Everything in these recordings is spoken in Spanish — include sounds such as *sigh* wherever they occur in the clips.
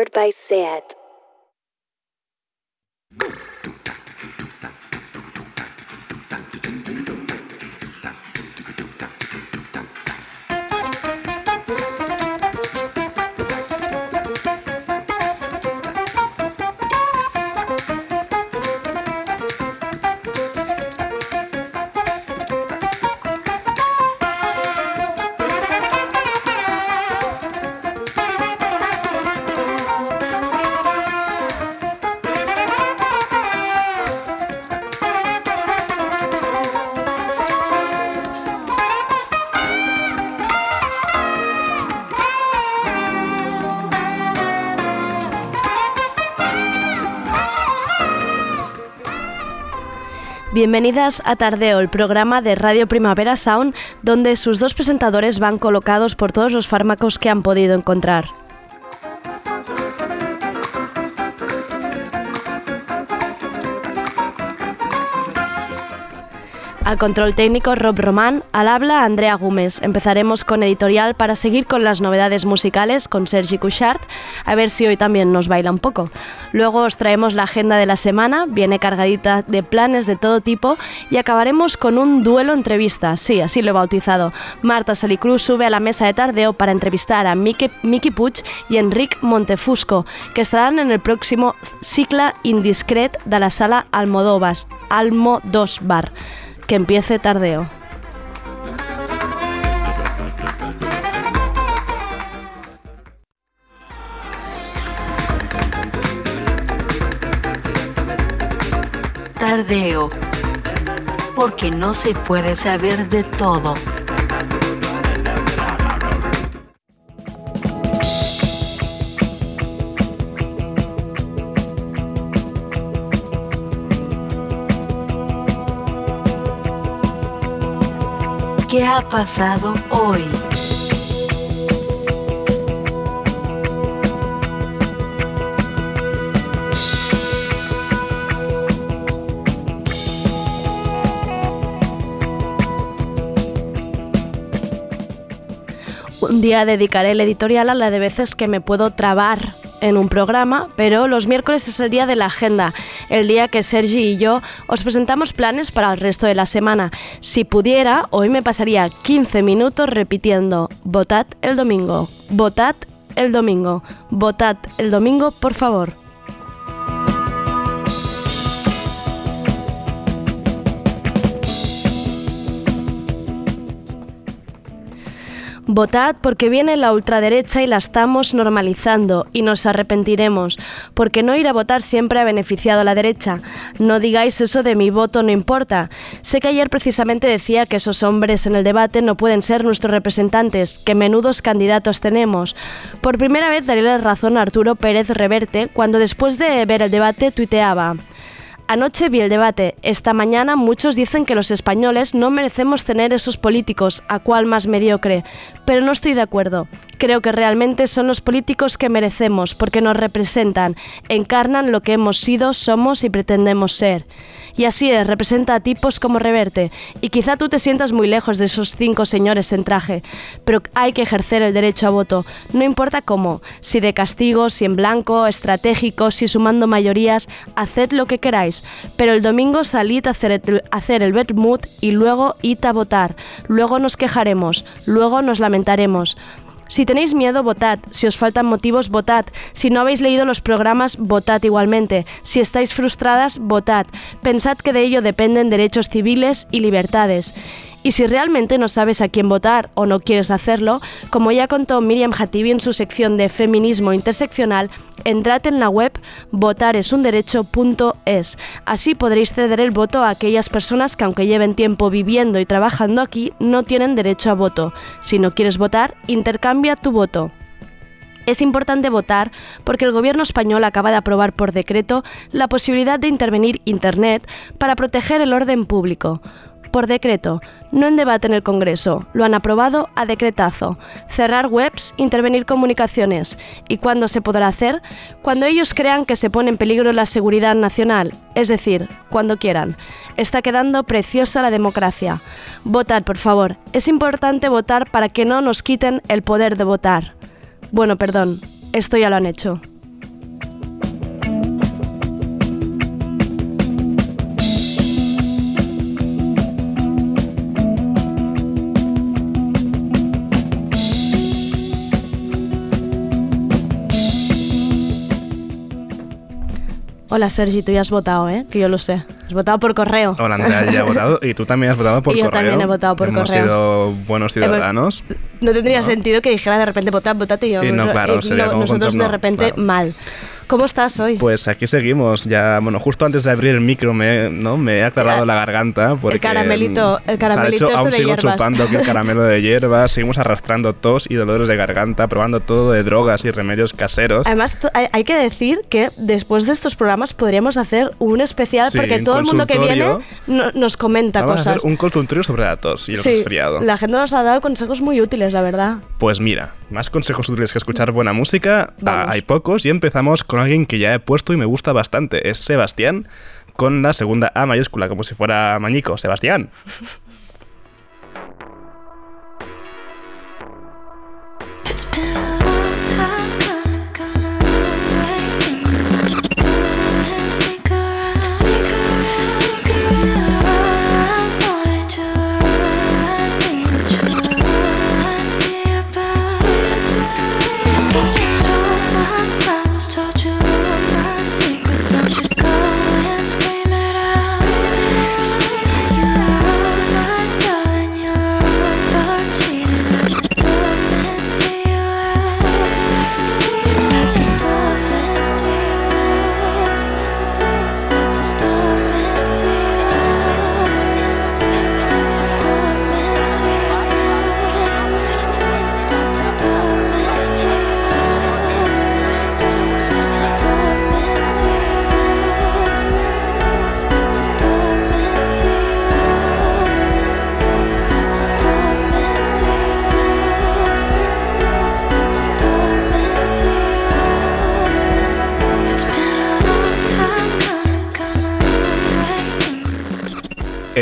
powered by SAT. Bienvenidas a Tardeo, el programa de Radio Primavera Sound, donde sus dos presentadores van colocados por todos los fármacos que han podido encontrar. Al control técnico Rob Román, al habla Andrea Gómez. Empezaremos con editorial para seguir con las novedades musicales con Sergi Couchard, a ver si hoy también nos baila un poco. Luego os traemos la agenda de la semana, viene cargadita de planes de todo tipo y acabaremos con un duelo entrevista, sí, así lo he bautizado. Marta Salicruz sube a la mesa de tardeo para entrevistar a Miki, Miki Puig y Enric Montefusco, que estarán en el próximo Cicla Indiscret de la sala Almodóvar, Almo 2 Bar que empiece tardeo. Tardeo. Porque no se puede saber de todo. Ha pasado hoy? Un día dedicaré el editorial a la de veces que me puedo trabar en un programa, pero los miércoles es el día de la agenda, el día que Sergi y yo os presentamos planes para el resto de la semana. Si pudiera, hoy me pasaría 15 minutos repitiendo, votad el domingo, votad el domingo, votad el domingo, por favor. Votad porque viene la ultraderecha y la estamos normalizando y nos arrepentiremos, porque no ir a votar siempre ha beneficiado a la derecha. No digáis eso de mi voto no importa. Sé que ayer precisamente decía que esos hombres en el debate no pueden ser nuestros representantes, que menudos candidatos tenemos. Por primera vez daré la razón a Arturo Pérez Reverte cuando después de ver el debate tuiteaba. Anoche vi el debate. Esta mañana muchos dicen que los españoles no merecemos tener esos políticos, a cual más mediocre. Pero no estoy de acuerdo. Creo que realmente son los políticos que merecemos, porque nos representan, encarnan lo que hemos sido, somos y pretendemos ser. Y así es, representa a tipos como Reverte. Y quizá tú te sientas muy lejos de esos cinco señores en traje, pero hay que ejercer el derecho a voto, no importa cómo, si de castigo, si en blanco, estratégico, si sumando mayorías, haced lo que queráis, pero el domingo salid a hacer el, hacer el y luego id a votar, luego nos quejaremos, luego nos lamentaremos. Si tenéis miedo, votad. Si os faltan motivos, votad. Si no habéis leído los programas, votad igualmente. Si estáis frustradas, votad. Pensad que de ello dependen derechos civiles y libertades. Y si realmente no sabes a quién votar o no quieres hacerlo, como ya contó Miriam Hatibi en su sección de Feminismo Interseccional, entrad en la web votaresunderecho.es. Así podréis ceder el voto a aquellas personas que aunque lleven tiempo viviendo y trabajando aquí, no tienen derecho a voto. Si no quieres votar, intercambia tu voto. Es importante votar porque el gobierno español acaba de aprobar por decreto la posibilidad de intervenir Internet para proteger el orden público por decreto, no en debate en el Congreso, lo han aprobado a decretazo. Cerrar webs, intervenir comunicaciones. ¿Y cuándo se podrá hacer? Cuando ellos crean que se pone en peligro la seguridad nacional, es decir, cuando quieran. Está quedando preciosa la democracia. Votad, por favor. Es importante votar para que no nos quiten el poder de votar. Bueno, perdón, esto ya lo han hecho. Hola Sergi, tú ya has votado, ¿eh? Que yo lo sé. Has votado por correo. Hola Andrea, ya he *laughs* votado y tú también has votado por Y yo correo. también he votado por Hemos correo. sido buenos ciudadanos. No tendría No. sentido que dijera de repente votad, votate y yo. Y no, claro, sería como nosotros de repente claro. mal. ¿Cómo estás hoy? Pues aquí seguimos. Ya, bueno, justo antes de abrir el micro me, ¿no? me he aclarado El- la garganta porque caramelito- el mm, caramelito de hecho, este aún de sigo hierbas. chupando aquí el caramelo de hierbas, seguimos arrastrando tos y dolores de garganta, probando todo de drogas y remedios caseros. Además, hay, que decir que después de estos programas podríamos hacer un especial Sí, porque un todo el mundo que viene no- nos comenta Vamos a cosas. hacer un consultorio sobre la tos y el Sí, resfriado. la gente nos ha dado consejos muy útiles, la verdad. Pues mira, más consejos útiles que escuchar buena música, Vamos. hay pocos y empezamos con alguien que ya he puesto y me gusta bastante, es Sebastián, con la segunda A mayúscula, como si fuera Mañico, Sebastián.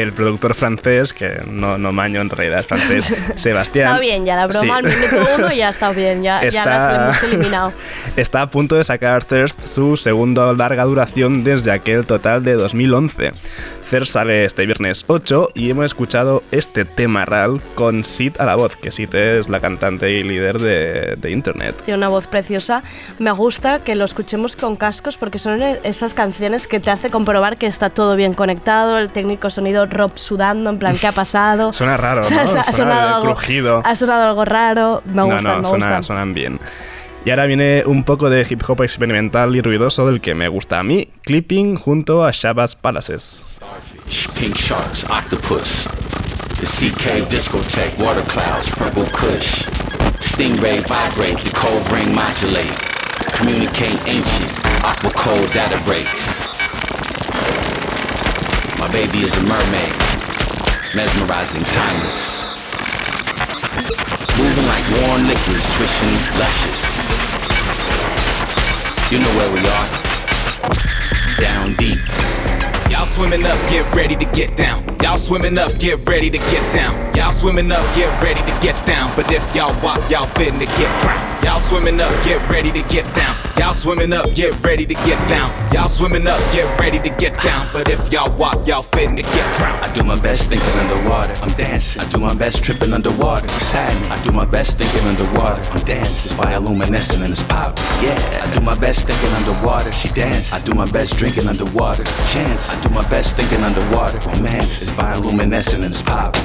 El productor francés, que no, no maño en realidad es francés, *laughs* Sebastián. Está bien ya, la broma al Sí. minuto uno ya está bien, ya, ya la hemos eliminado. *laughs* está a punto de sacar Thirst su segundo larga duración desde aquel total de 2011. Thirst sale este viernes 8 y hemos escuchado este tema real con Sid a la voz, que Sid es la cantante y líder de, de Internet. Tiene una voz preciosa. Me gusta que lo escuchemos con cascos porque son esas canciones que te hace comprobar que está todo bien conectado, el técnico sonido Rob sudando, en plan, ¿qué ha pasado? *laughs* Suena raro, O *laughs* sea, ¿no? ha, Suena sonado algo, crujido. ha sonado algo raro. Me no, gusta, no, me suena- gusta. suenan bien. Y ahora viene un poco de hip hop experimental y ruidoso del que me gusta a mí, Clipping junto a Shabazz Palaces. Pink sharks, octopus. The CK discotheque, water clouds, purple kush. Stingray vibrate, the cold ring modulate. Communicate ancient, aqua cold data breaks. My baby is a mermaid, mesmerizing, timeless. Moving like warm liquid, swishing luscious. You know where we are. Down deep. Y'all swimming up, get ready to get down. Y'all swimming up, get ready to get down. Y'all swimming up, get ready to get down. But if y'all walk, y'all fitting to get drowned. Y'all swimming up, get ready to get down. Y'all swimming up, get ready to get down. Y'all swimming up, get ready to get down. But if y'all walk, y'all fitting to get drowned. I do my best thinking underwater. I'm dancing. I do my best tripping underwater. Me. I do my best thinking underwater. I'm dancing. It's bioluminescent and it's pop. Yeah. I do my best thinking underwater. She dance. I do my best drinking underwater. Chance. Do my best thinking underwater. Romance. is bioluminescent and it's pop.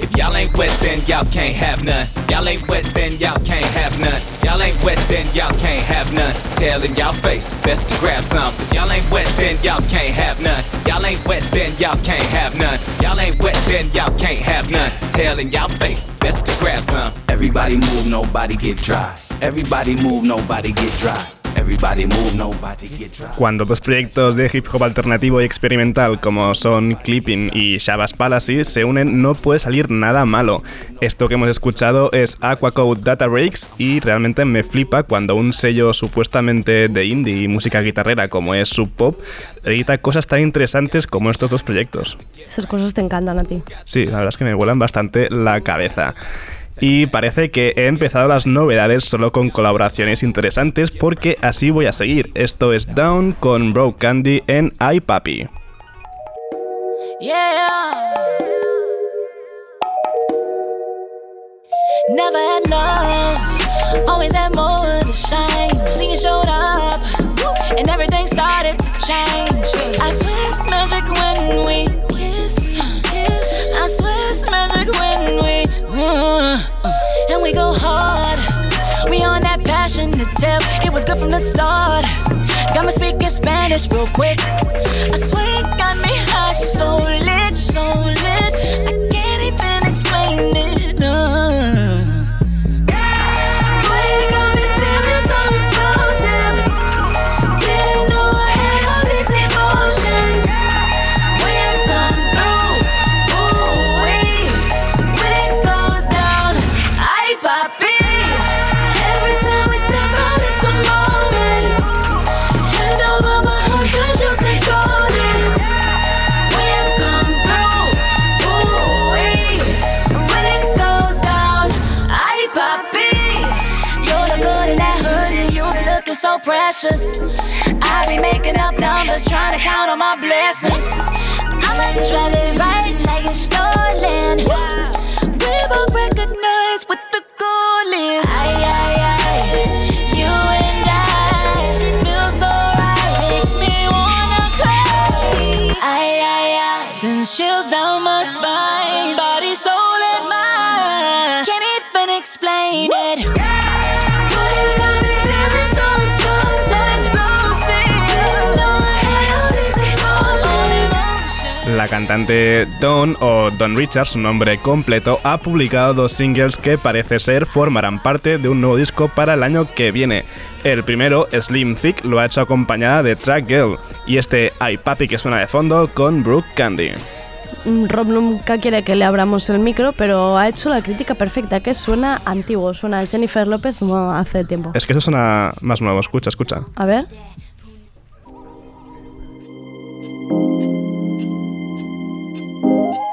If y'all ain't wet, then y'all can't have none. Y'all ain't wet, then y'all can't have none. Y'all ain't wet, then y'all can't have none. Tail in y'all face, best to grab some. Y'all ain't wet, then y'all can't have none. Y'all ain't wet, then y'all can't have none. Y'all ain't wet, then y'all can't have none. Tail in y'all face, best to grab some. Everybody move, nobody get dry. Everybody move, nobody get dry. Everybody move, nobody get dry. Cuando dos proyectos de hip hop alternativo y experimental como son Clipping y Shabazz Palaces se unen no puede salir nada malo. Esto que hemos escuchado es Aquacode Data Breaks y realmente me flipa cuando un sello supuestamente de indie y música guitarrera como es Sub Pop edita cosas tan interesantes como estos dos proyectos. Esas cosas te encantan a ti. Sí, la verdad es que me vuelan bastante la cabeza y parece que he empezado las novedades solo con colaboraciones interesantes porque así voy a seguir. Esto es Down con Bro Candy en iPapi. I the start. Got me speaking Spanish real quick. I swear got me high, so lit. So precious. I be making up numbers, trying to count on my blessings. I'ma drive it right like it's stolen. We both recognize what the goal is. Cantante Dawn o Dawn Richards, su nombre completo, ha publicado dos singles que parece ser formarán parte de un nuevo disco para el año que viene. El primero, Slim Thick, lo ha hecho acompañada de Track Girl y este I Papi que suena de fondo con Brooke Candy. Mm, Rob nunca quiere que le abramos el micro, pero ha hecho la crítica perfecta, que suena antiguo, suena Jennifer López como hace tiempo. Es que eso suena más nuevo, escucha, escucha. A ver.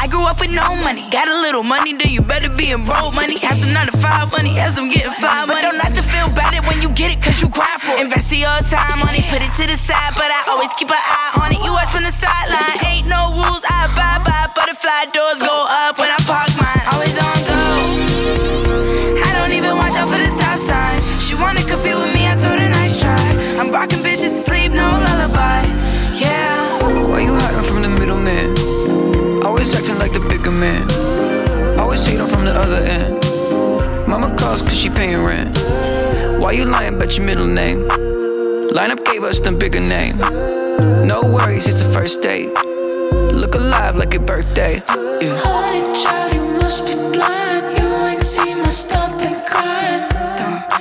I grew up with no money. Got a little money, then you better be in broke money. Have some 9 to 5 money, as I'm getting five money. But don't not to feel bad when you get it, cause you cry for it. Invest your time on it, put it to the side. But I always keep an eye on it. You watch from the sideline. Ain't no rules, I abide by. Butterfly doors go up when I park mine. Always on go. I don't even watch out for the stop signs. She wanna compete with me, I told her nice try. I'm rocking bitches to Why you lying about your middle name? Lineup gave us the bigger name. No worries, it's the first date. Look alive like your birthday. Yeah. Honey child, you must be blind. You ain't seen my stop and grind.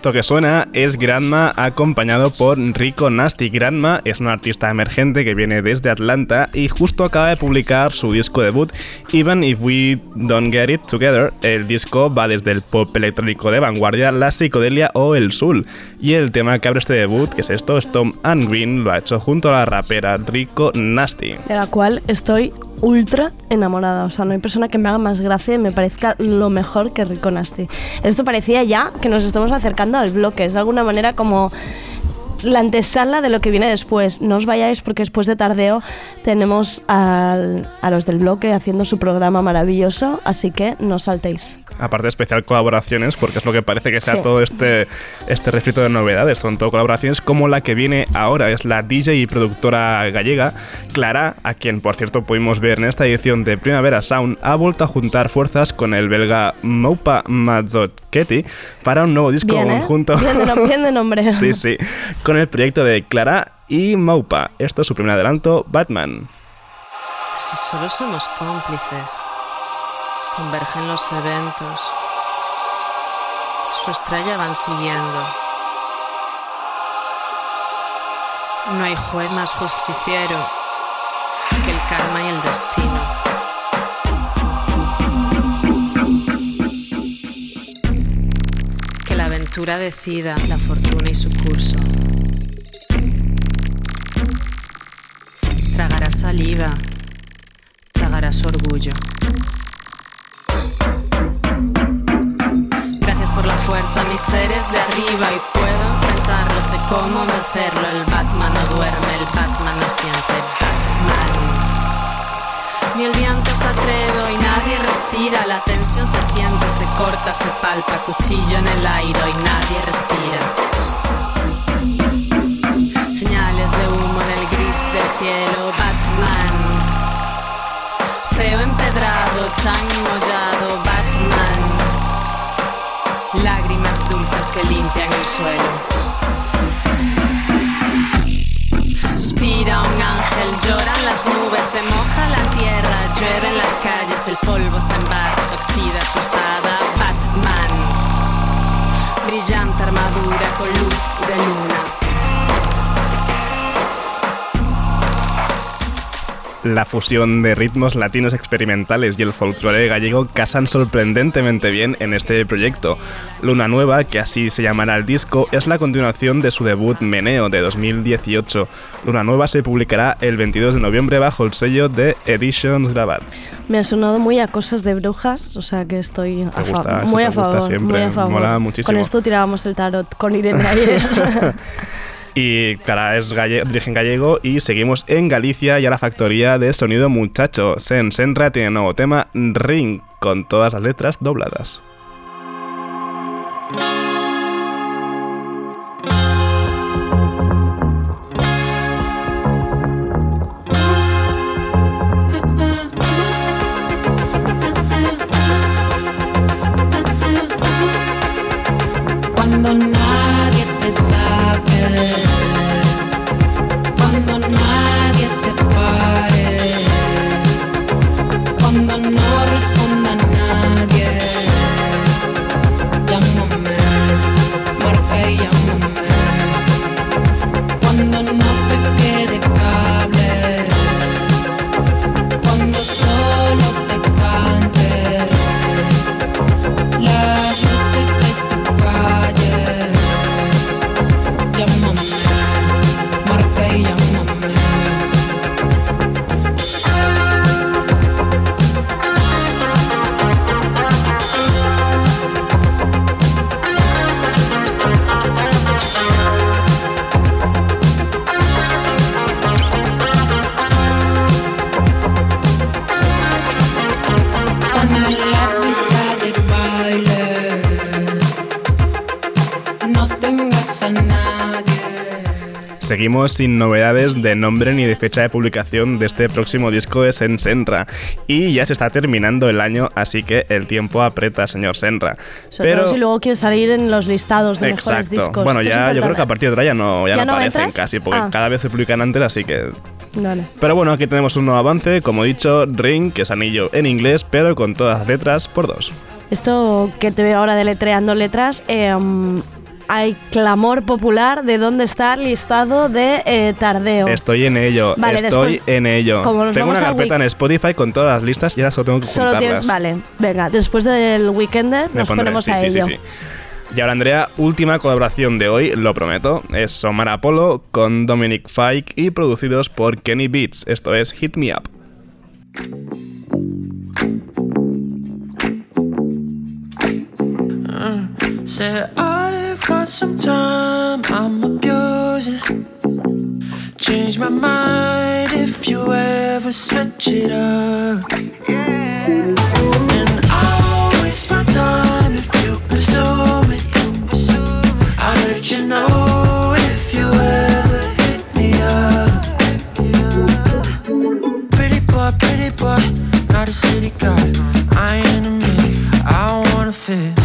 Esto que suena es Grandma acompañado por Rico Nasty. Grandma es un artista emergente que viene desde Atlanta y justo acaba de publicar su disco debut Even If We Don't Get It Together. El disco va desde el pop electrónico de vanguardia, la psicodelia o el soul. Y el tema que abre este debut, que es esto, es Tom and Green, lo ha hecho junto a la rapera Rico Nasty. de la cual estoy ultra enamorada. O sea, no hay persona que me haga más gracia y me parezca lo mejor que Rico Nasty. Esto parecía ya que nos estamos acercando al bloque. Es de alguna manera como la antesala de lo que viene después. No os vayáis porque después de tardeo tenemos al- a los del bloque haciendo su programa maravilloso, así que no saltéis. Aparte especial colaboraciones, porque es lo que parece que sea Sí. todo este, este refrito de novedades. Son todo colaboraciones como la que viene ahora. Es la DJ y productora gallega Clara, a quien por cierto pudimos ver en esta edición de Primavera Sound, ha vuelto a juntar fuerzas con el belga Moupa Mazzochetti para un nuevo disco Bien, ¿eh? conjunto. Bien de, nom- bien de nombre. *laughs* sí, sí. Con el proyecto de Clara y Moupa. Esto es su primer adelanto, Batman. Si solo somos cómplices, convergen los eventos, su estrella van siguiendo. No hay juez más justiciero que el karma y el destino. criatura decida la fortuna y su curso. Tragarás saliva, tragarás orgullo. Por la fuerza, mis seres de arriba y puedo enfrentarlo, sé cómo vencerlo. El Batman no duerme, el Batman no siente. Batman. Ni el viento se atreve y nadie respira, la tensión se siente, se corta, se palpa, cuchillo en el aire y nadie respira. Señales de humo en el gris del cielo, Batman. Feo empedrado, chan mollado, Batman. Lágrimas dulces que limpian el suelo. Suspira un ángel, lloran las nubes, se moja la tierra, llueve en las calles, el polvo se embarra, se oxida su espada, Batman. Brillante armadura con luz de luna. La fusión de ritmos latinos experimentales y el folclore gallego casan sorprendentemente bien en este proyecto. Luna Nueva, que así se llamará el disco, es la continuación de su debut Meneo de 2018. Luna Nueva se publicará el 22 de noviembre bajo el sello de Editions Gravats. Me ha sonado muy a cosas de brujas, o sea que estoy a gusta, muy a favor, muy a favor. mola muchísimo. Con esto tirábamos el tarot con Irene. *laughs* *laughs* Y Clara es galle- origen gallego y seguimos en Galicia y a la factoría de sonido muchacho. Sen Senra tiene nuevo tema Ring con todas las letras dobladas. Seguimos sin novedades de nombre ni de fecha de publicación de este próximo disco de Sen Senra. Y ya se está terminando el año, así que el tiempo aprieta, señor Senra. Sobre todo si luego quieres salir en los listados de mejores Exacto. discos. Bueno, Esto ya yo creo que a partir de ahora ya no, ya ¿Ya no aparecen entras? casi, porque Ah. cada vez se publican antes, así que Vale. Pero bueno, aquí tenemos un nuevo avance, como he dicho, Ring, que es anillo en inglés, pero con todas las letras por dos. Esto que te veo ahora deletreando letras, eh, um, hay clamor popular de dónde está el listado de eh, tardeo. Estoy en ello, Vale, estoy después, en ello. como nos Tengo una carpeta en Spotify con todas las listas y ahora solo tengo que Solo juntarlas. tienes, vale, venga, después del weekender Me nos pondré, ponemos sí, a sí, ello. sí, sí. Y ahora, Andrea, última colaboración de hoy, lo prometo. Es Somar Apollo con Dominic Fike y producidos por Kenny Beats. Esto es Hit Me Up. Said Got some time, I'm abusing. Change my mind if you ever switch it up. And I'll waste my time if you me. I'll let you know if you ever hit me up. Pretty boy, pretty boy, not a city guy. I ain't in a minute, I wanna fit.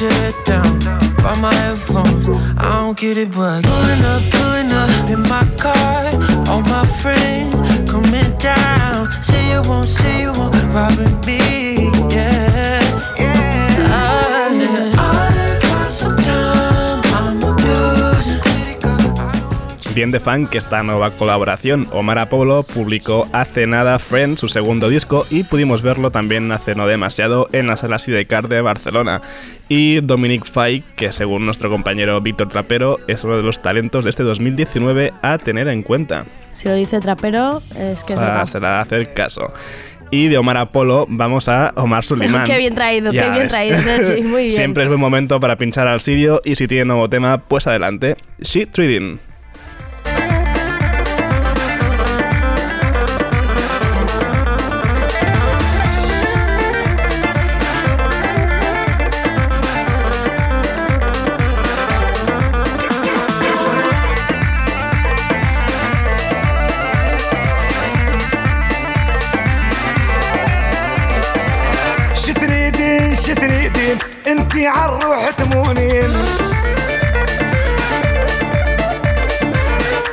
Your down. By my headphones, I don't get it, but pulling up, pulling up in my car. All my friends coming down. Say you won't, say you won't, robbing me, yeah. Bien de fan que esta nueva colaboración. Omar Apollo publicó hace nada Friends, su segundo disco, y pudimos verlo también hace no demasiado en la sala Sidecar de Barcelona. Y Dominic Fay, que según nuestro compañero Víctor Trapero, es uno de los talentos de este 2019 a tener en cuenta. Si lo dice trapero, es que O sea, se a hacer caso. Y de Omar Apollo vamos a Omar Suleiman. *laughs* Qué bien traído, Ya qué bien ves. traído, Sergi, muy *laughs* bien. Siempre es buen momento para pinchar al sirio y si tiene nuevo tema, pues adelante. Shit Trading.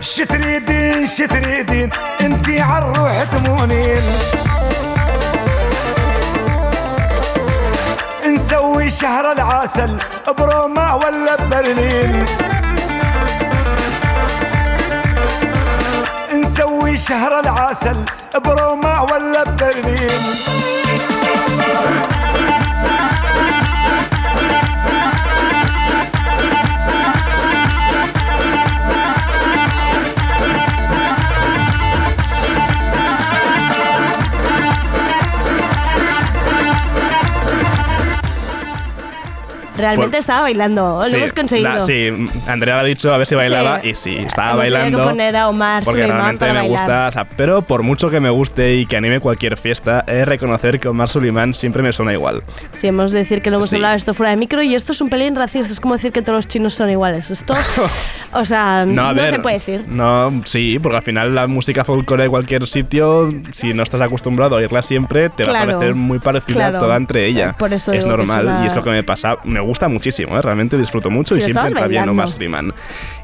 شتريدين شتريدين انتي عالروح تمونين. نسوي شهر العسل بروما ولا ببرلين نسوي شهر العسل بروما ولا ببرلين Realmente Pues- estaba bailando, lo Sí, hemos conseguido. la- sí, Andrea ha dicho a ver si bailaba Sí. y sí, estaba Hemos bailando. que poner a Omar porque Suleiman realmente me bailar. gusta, o sea, pero por mucho que me guste y que anime cualquier fiesta, de reconocer que Omar Suleiman siempre me suena igual. Sí, hemos de decir que lo hemos Sí. hablado esto fuera de micro y esto es un pelín racista. Es como decir que todos los chinos son iguales. Esto, *laughs* o sea, no, ver, se puede decir. No, sí, porque al final la música folclore de cualquier sitio, si no estás acostumbrado a oírla siempre, te va Claro, a parecer muy parecida claro. toda entre ella. Por eso es que es normal una- y es lo que me pasa. Me gusta muchísimo, ¿eh? realmente disfruto mucho y siempre entra bien. Omar Suleiman.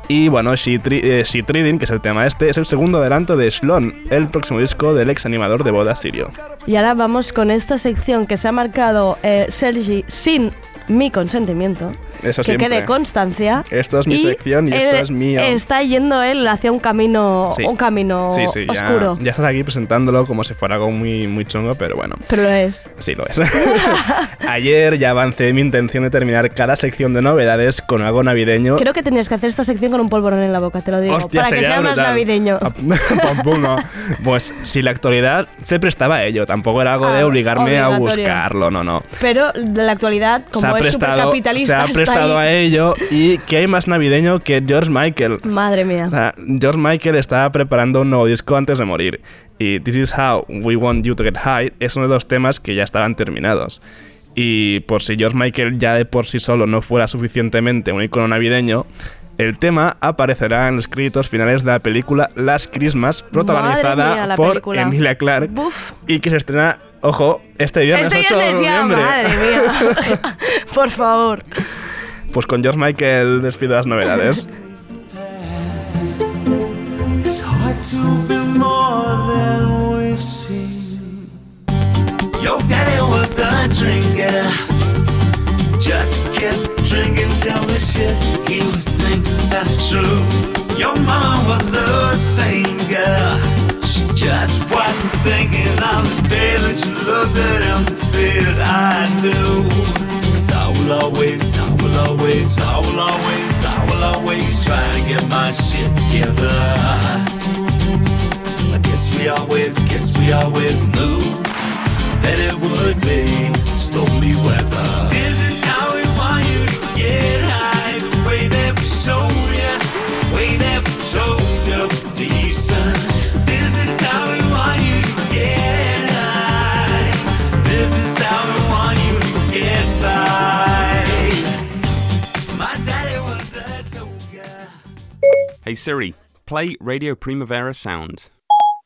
Y bueno, She, eh, She Trading, que es el tema este, es el segundo adelanto de Shlon, el próximo disco del ex animador de boda sirio. Y ahora vamos con esta sección que se ha marcado eh, Sergi sin mi consentimiento. Eso que siempre. quede constancia. Esto es mi sección y esto es mío. Está yendo él hacia un camino, Sí. un camino Sí, sí, oscuro. ya estás aquí presentándolo como si fuera algo muy, muy chungo, pero bueno. Pero lo es. Sí, lo es. *laughs* Ayer ya avancé mi intención de terminar cada sección de novedades con algo navideño. Creo que tenías que hacer esta sección con un polvorón en la boca, te lo digo. Hostia, para que sea más brutal. navideño. *laughs* Pum, no. Pues si la actualidad se prestaba a ello, tampoco era algo de Ah, obligarme a buscarlo, no, no. Pero de la actualidad, Se como ha es prestado, supercapitalista, se prestado ahí. a ello y ¿qué hay más navideño que George Michael? Madre mía. O sea, George Michael estaba preparando un nuevo disco antes de morir y This Is How We Want You to Get High es uno de los temas que ya estaban terminados. Y por si George Michael ya de por sí solo no fuera suficientemente un icono navideño, el tema aparecerá en los créditos finales de la película Last Christmas, protagonizada mía, la por película. Emilia Clarke y que se estrena, ojo, este viernes Este 8 de viernes ya, noviembre. madre mía. *laughs* *laughs* Por favor. Pues con George Michael despido las novedades. Your daddy was a drinker. Just kept drinking till the shit he was thinking sounded true. Your mama was a thinker. She just wasn't thinking the day that you looked at him and said, I do. Will always, I will always, I will always, I will always try to get my shit together. I guess we always, guess we always knew that it would be stormy weather. Hey Siri, play Radio Primavera Sound.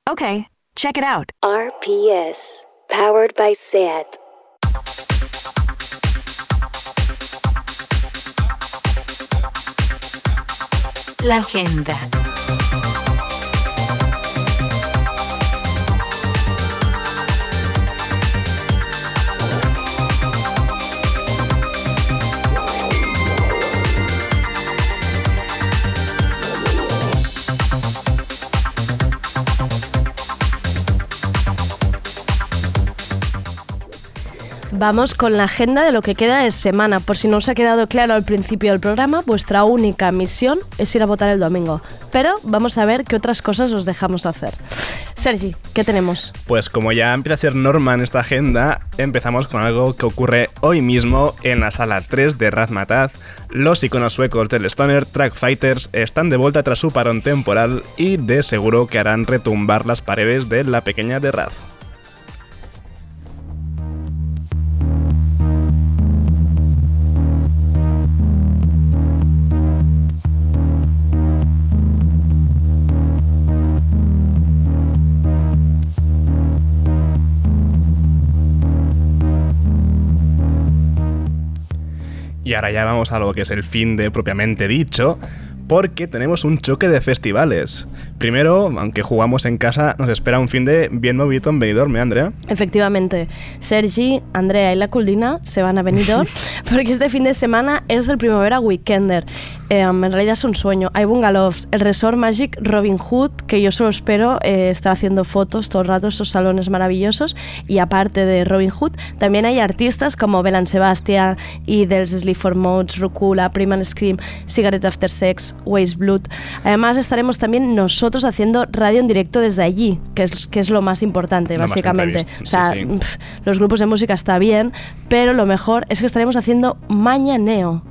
Okay, check it out. RPS, powered by SAT. La agenda. Vamos con la agenda de lo que queda de semana. Por si no os ha quedado claro al principio del programa, vuestra única misión es ir a votar el domingo. Pero vamos a ver qué otras cosas os dejamos hacer. Sergi, ¿qué tenemos? Pues como ya empieza a ser norma en esta agenda, empezamos con algo que ocurre hoy mismo en la sala 3 de Razmataz. Los iconos suecos del Stoner Track Fighters están de vuelta tras su parón temporal y de seguro que harán retumbar las paredes de la pequeña de Raz. Y ahora ya vamos a lo que es el fin de propiamente dicho, porque tenemos un choque de festivales. Primero, aunque jugamos en casa, nos espera un fin de bien movido en Benidorm, ¿eh, Andrea? Efectivamente, Sergi, Andrea y la Culdina se van a Benidorm *laughs* porque este fin de semana es el Primavera Weekender. Eh, en realidad es un sueño. Hay bungalows, el Resort Magic Robin Hood, que yo solo espero eh, estar haciendo fotos todo el rato, estos salones maravillosos. Y aparte de Robin Hood, también hay artistas como Belan Sebastian y Dels Sleep for Modes, Rucula, Primal Scream, Cigarette After Sex, Waste Blood. Además estaremos también nosotros haciendo radio en directo desde allí, que es, que es lo más importante, Lo básicamente. o sea, sí, sí. pf, los grupos de música está bien, pero lo mejor es que estaremos haciendo mañaneo.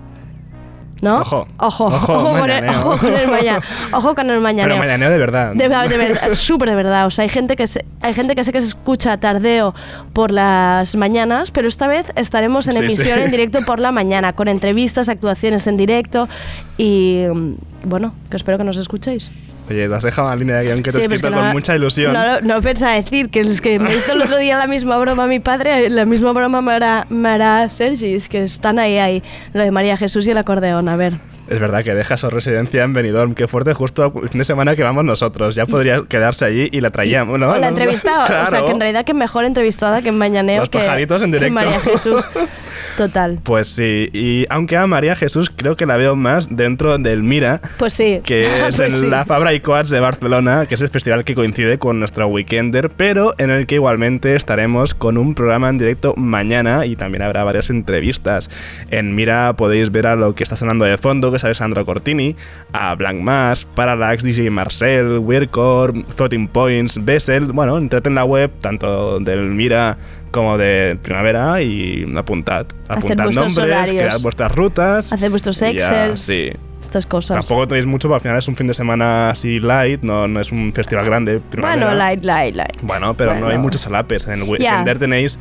¿No? Ojo. Ojo, Ojo, ojo, con, el, ojo con el maña- ojo con el mañaneo. Pero mañaneo de verdad. De verdad, de verdad, *laughs* súper de verdad. O sea, hay gente que se, hay gente que sé que se escucha tardeo por las mañanas, pero esta vez estaremos en Sí, emisión sí. en directo por la mañana, con entrevistas, actuaciones en directo y mm, bueno, que espero que nos escuchéis. Oye, te has dejado una línea de guion que te Sí, he escrito con no- mucha ilusión. No, no, no pensaba decir que es que me hizo el otro día la misma broma mi padre, la misma broma me hará, me hará Sergi, es que están ahí, ahí, lo de María Jesús y el acordeón, a ver. Es verdad que deja su residencia en Benidorm. Qué fuerte justo el fin de semana que vamos nosotros. Ya podría quedarse allí y la traíamos, ¿no? o la entrevistaba, o sea, que en realidad que mejor entrevistada que en Mañaneo Los que, pajaritos en que directo. María Jesús. *laughs* Total. Pues sí, y aunque a María Jesús creo que la veo más dentro del Mira, Pues sí. que *laughs* es Pues en sí. la Fabra y Coats de Barcelona, que es el festival que coincide con nuestro Weekender, pero en el que igualmente estaremos con un programa en directo mañana y también habrá varias entrevistas. En Mira podéis ver a lo que está sonando de fondo, que es Alessandro Cortini, a Blank Mass, Parallax, DJ Marcel, Weirdcore, Floating Points, Bessel. Bueno, entrad en la web, tanto del Mira como de Primavera y apuntad. Apuntad nombres, horarios. cread vuestras rutas. Hacer vuestros Excels. sí. Estas cosas. Tampoco tenéis mucho, pero al final es un fin de semana así light, no, no es un festival grande. primavera. Bueno, light, light, light. Bueno, pero no hay Bueno. muchos solapes. En el. Weekender tenéis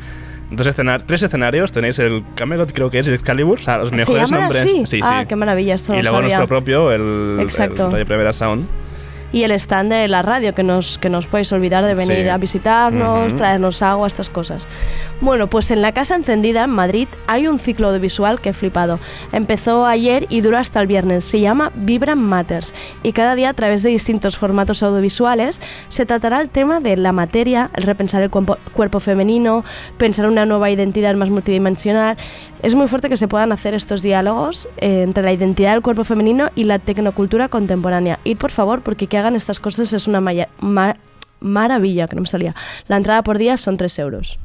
dos escenar tres escenarios. Tenéis el Camelot, creo que es, Excalibur, o sea, los ¿Se mejores nombres. así? Sí, ah, sí. qué maravilla, esto y luego sabía. nuestro propio, el, Exacto. el Radio Primavera Sound. Y el stand de la radio, que nos, que nos podéis olvidar de venir Sí. a visitarnos, Ujú. traernos agua, estas cosas. Bueno, pues en la Casa Encendida, en Madrid, hay un ciclo audiovisual que he flipado. Empezó ayer y dura hasta el viernes. Se llama Vibran Matters. Y cada día, a través de distintos formatos audiovisuales, se tratará el tema de la materia, el repensar el cuerpo, cuerpo femenino, pensar una nueva identidad más multidimensional. Es muy fuerte que se puedan hacer estos diálogos eh, entre la identidad del cuerpo femenino y la tecnocultura contemporánea. Y por favor, porque hagan estas cosas es una maravilla, que no me salía. La entrada por día son 3 euros.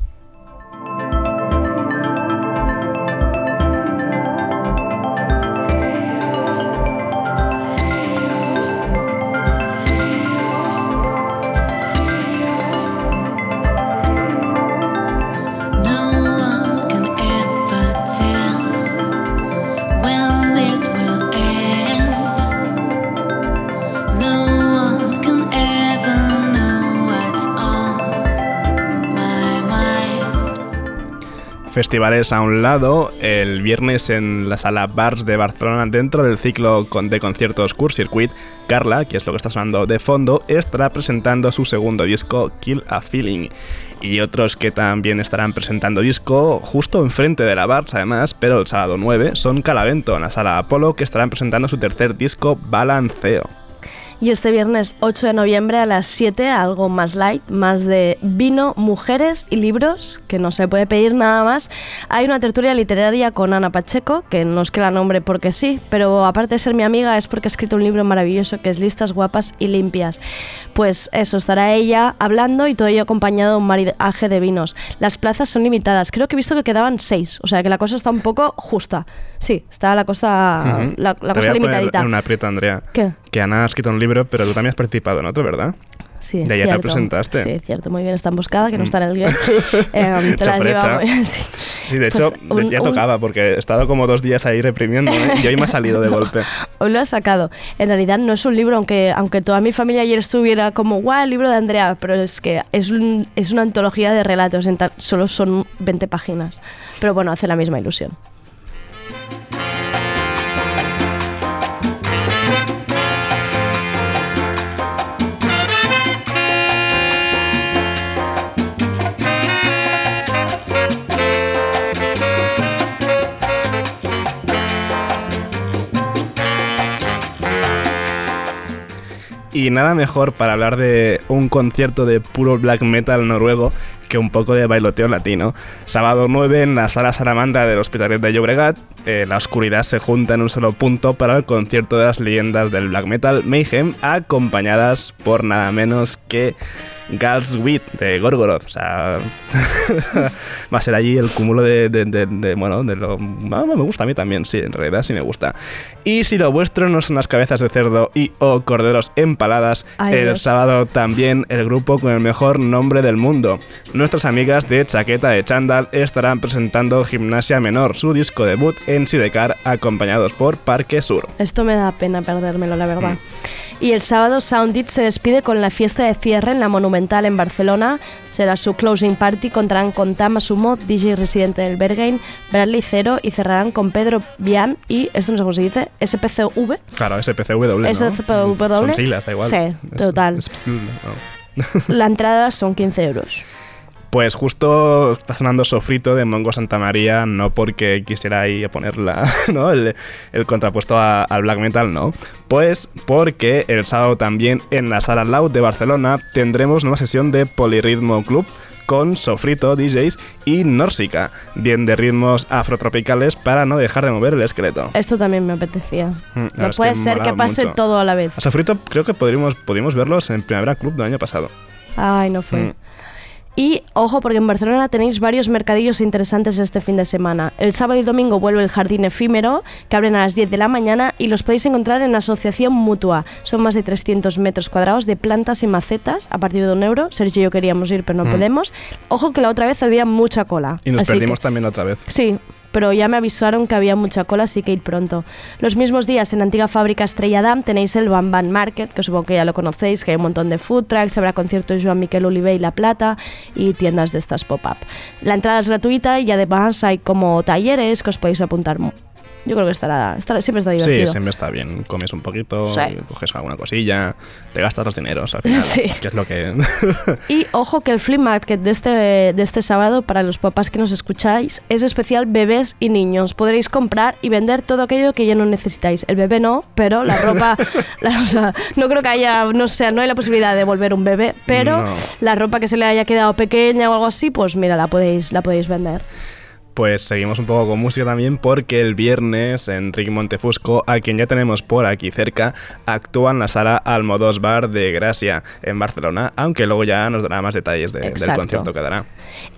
Festivales a un lado, el viernes en la sala Bars de Barcelona, dentro del ciclo de conciertos Cur Circuit, Carla, que es lo que está sonando de fondo, estará presentando su segundo disco, Kill a Feeling. Y otros que también estarán presentando disco justo enfrente de la Bars, además, pero el sábado 9, son Calavento, en la sala Apolo, que estarán presentando su tercer disco, Balanceo. Y este viernes 8 de noviembre a las 7, algo más light, más de vino, mujeres y libros, que no se puede pedir nada más. Hay una tertulia literaria con Ana Pacheco, que no es que la nombre porque sí, pero aparte de ser mi amiga es porque ha escrito un libro maravilloso que es Listas guapas y limpias. Pues eso, estará ella hablando y todo ello acompañado de un maridaje de vinos. Las plazas son limitadas, creo que he visto que quedaban seis, o sea que la cosa está un poco justa. Sí, está la cosa, Ujú. la, la Te cosa voy a poner en un aprieto, Andrea. ¿Qué? Que Ana ha escrito un libro, pero tú también has participado en otro, ¿verdad? Sí, Y ayer la cierto. presentaste. Sí, cierto, muy bien, está emboscada, que no está en el guion. *laughs* Em, te la has llevado *laughs* sí. Sí, de Pues hecho, un- ya un- tocaba, porque he estado como dos días ahí reprimiendo y hoy me ha salido de *laughs* golpe. Hoy lo has sacado. En realidad no es un libro, aunque, aunque toda mi familia ayer estuviera como, guau, el libro de Andrea, pero es que es, un- es una antología de relatos, en solo son 20 páginas. Pero bueno, hace la misma ilusión. Y nada mejor para hablar de un concierto de puro black metal noruego que un poco de bailoteo latino. Sábado 9 en la sala Salamandra del Hospitalet de Llobregat, eh, la oscuridad se junta en un solo punto para el concierto de las leyendas del black metal Mayhem, acompañadas por nada menos que Gals Wheat de Gorgoroth. O sea, *laughs* va a ser allí el cúmulo de, de- de- de, bueno, de lo... ah, me gusta a mí también, sí, en realidad sí me gusta. Y si lo vuestro no son las cabezas de cerdo y o corderos empaladas, Ay, el Dios. sábado también el grupo con el mejor nombre del mundo. Nuestras amigas de Chaqueta de Chandal estarán presentando Gimnasia Menor, su disco debut en Sidecar, acompañados por Parque Sur. Esto me da pena perdérmelo, la Mm. Y el sábado Soundit se despide con la fiesta de cierre en la Monumental en Barcelona. Será su closing party. Contarán con Tama Sumo, DJ residente del Berghain, Bradley Cero y cerrarán con Pedro Bian y, esto no sé cómo se dice, SPCV. Claro, SPCW, ¿no? SPCW. Son siglas, da igual. Sí, total. La entrada son 15 euros. Pues justo está sonando Sofrito de Mongo Santa María, no porque quisiera ahí poner la- *laughs* ¿no? el, el contrapuesto a- al black metal, no. Pues porque el sábado también en la Sala Loud de Barcelona tendremos una sesión de Polirritmo Club con Sofrito, DJs y Nórsica, bien de ritmos afrotropicales para no dejar de mover el esqueleto. Esto también me apetecía. Mm, No puede que ser que pase mucho. todo a la vez. A Sofrito creo que podríamos, pudimos verlos en Primavera Club del año pasado. Ay, no fue. Mm. Y ojo, porque en Barcelona tenéis varios mercadillos interesantes este fin de semana. El sábado y domingo vuelve el Jardín Efímero, que abren a las 10 de la mañana y los podéis encontrar en Asociación Mutua. Son más de 300 metros cuadrados de plantas y macetas a partir de un euro. Sergio y yo queríamos ir, pero no Mm. podemos. Ojo que la otra vez había mucha cola. Y nos así perdimos que- también otra vez. Sí, pero ya me avisaron que había mucha cola, así que ir pronto. Los mismos días en antigua fábrica Estrella Damm tenéis el Bam Bam Market, que supongo que ya lo conocéis, que hay un montón de food trucks, habrá conciertos de Joan Miquel Oliver y La Plata y tiendas de estas pop-up. La entrada es gratuita y además hay como talleres que os podéis apuntar. Yo creo que estará, estará- siempre está divertido. Sí, siempre está bien. Comes un poquito, Sí. coges alguna cosilla, te gastas los dineros al *laughs* final, Sí. que es lo que... Y ojo que el flea market de este, de este sábado, para los papás que nos escucháis, es especial bebés y niños. Podréis comprar y vender todo aquello que ya no necesitáis. El bebé no, pero la ropa, *laughs* la- o sea, no creo que haya, no sé, no hay la posibilidad de devolver un bebé, pero No. la ropa que se le haya quedado pequeña o algo así, pues mira, la podéis, la podéis vender. Pues seguimos un poco con música también porque el viernes Enrique Montefusco, a quien ya tenemos por aquí cerca, actúa en la sala Almodós Bar de Gracia en Barcelona, aunque luego ya nos dará más detalles de- del concierto que dará.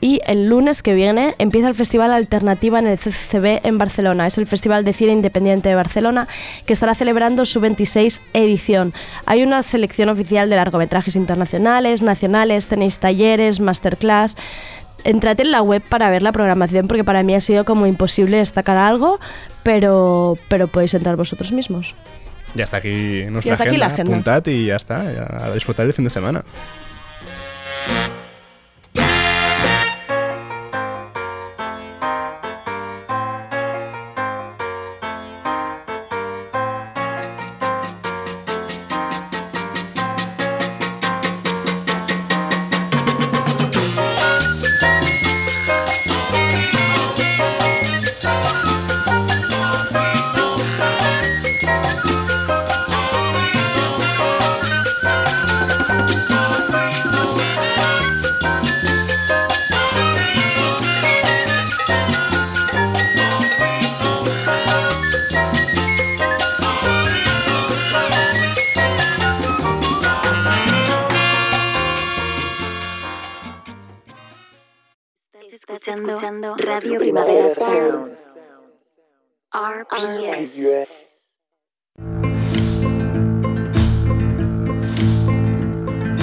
Y el lunes que viene empieza el Festival Alternativa en el CCCB en Barcelona. Es el Festival de Cine Independiente de Barcelona que estará celebrando su 26 edición. Hay una selección oficial de largometrajes internacionales, nacionales, tenéis talleres, masterclass. Entrad en la web para ver la programación porque para mí ha sido como imposible destacar algo, pero, pero podéis entrar vosotros mismos. Ya está aquí nuestra está aquí agenda, la agenda. apuntad y ya está, ya a disfrutar el fin de semana.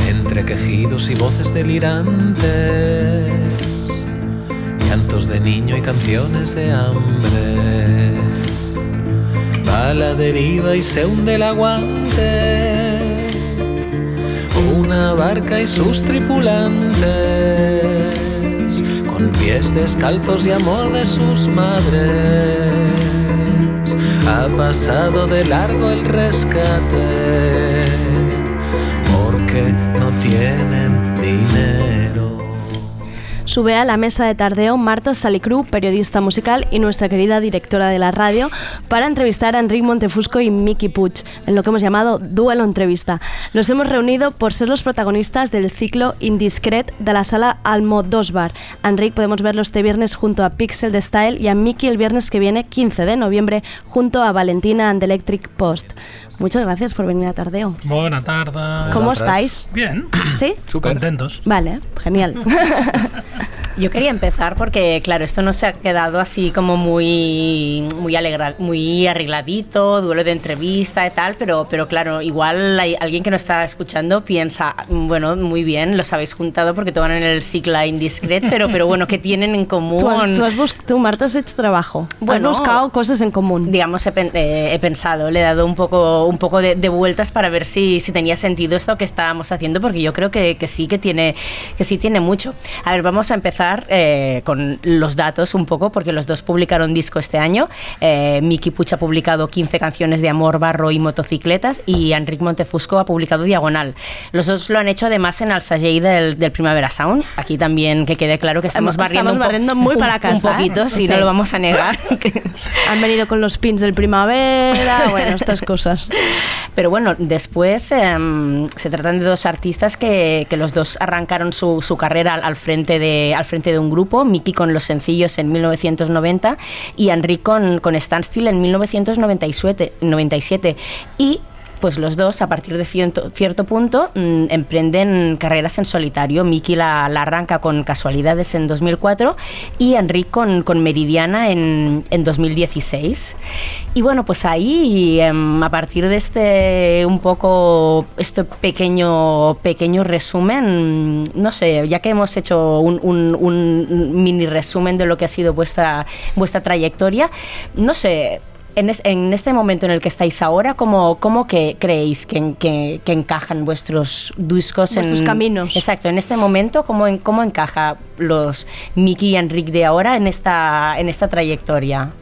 Entre quejidos y voces delirantes, llantos de niño y canciones de hambre, va la deriva y se hunde el aguante, una barca y sus tripulantes, con pies descalzos y amor de sus madres, ha pasado de largo el rescate Sube a la mesa de tardeo Marta Salicru, periodista musical y nuestra querida directora de la radio, para entrevistar a Enric Montefusco y Miki Puig, en lo que hemos llamado Duelo Entrevista. Los hemos reunido por ser los protagonistas del ciclo Indiscret de la sala Almodóvar. A Enric podemos verlo este viernes junto a Pixel de Style y a Miki el viernes que viene, 15 de noviembre, junto a Valentina and Electric Post. Muchas gracias por venir a Tardeo. Buena tarde. ¿Cómo estáis? Bien. ¿Sí? Contentos. Vale, genial. *laughs* Yo quería empezar porque, claro, esto no se ha quedado así como muy, muy, alegra- muy arregladito, duelo de entrevista y tal, pero, pero claro, igual hay alguien que no está escuchando piensa, bueno, muy bien, los habéis juntado porque toman en el cicla indiscret, pero, pero bueno, ¿qué tienen en *laughs* común? Tú, has, tú, has tú, Marta, has hecho trabajo. Bueno, has buscado cosas en común. Digamos, he, pen- eh, he pensado, le he dado un poco, un poco de, de vueltas para ver si, si tenía sentido esto que estábamos haciendo, porque yo creo que, que sí que tiene, que sí tiene mucho. A ver, vamos a empezar eh, con los datos un poco, porque los dos publicaron disco este año. Eh, Miki Puch ha publicado 15 canciones de amor, barro y motocicletas, y Enric Montefusco ha publicado Diagonal. Los dos lo han hecho además en el Sagey del, del Primavera Sound. Aquí también que quede claro que estamos Estamos barriendo, barriendo muy para casa, Un poquito, ¿eh? si Sí. no lo vamos a negar. *laughs* Han venido con los pins del primavera, bueno, estas cosas. Pero bueno, después em, se tratan de dos artistas que, que los dos arrancaron su, su carrera al, al frente de, al frente de un grupo, Miki con Los Sencillos en 1990 y Enrique con, con Standstill en 1997. 97. Y pues los dos, a partir de cierto, cierto punto, mm, emprenden carreras en solitario. Miki la, arranca con Casualidades en 2004 y Enrique con, con Meridiana en, en 2016. Y bueno, pues ahí, em, a partir de este un poco, este pequeño, pequeño resumen, no sé, ya que hemos hecho un, un- un mini resumen de lo que ha sido vuestra, vuestra trayectoria, no sé, en, es- en este momento en el que estáis ahora, ¿cómo, cómo que creéis que, que- que encajan vuestros discos? Vuestros en, caminos. Exacto, en este momento, ¿cómo, en- cómo encaja los Miki y Enric de ahora en esta, en esta trayectoria? *laughs*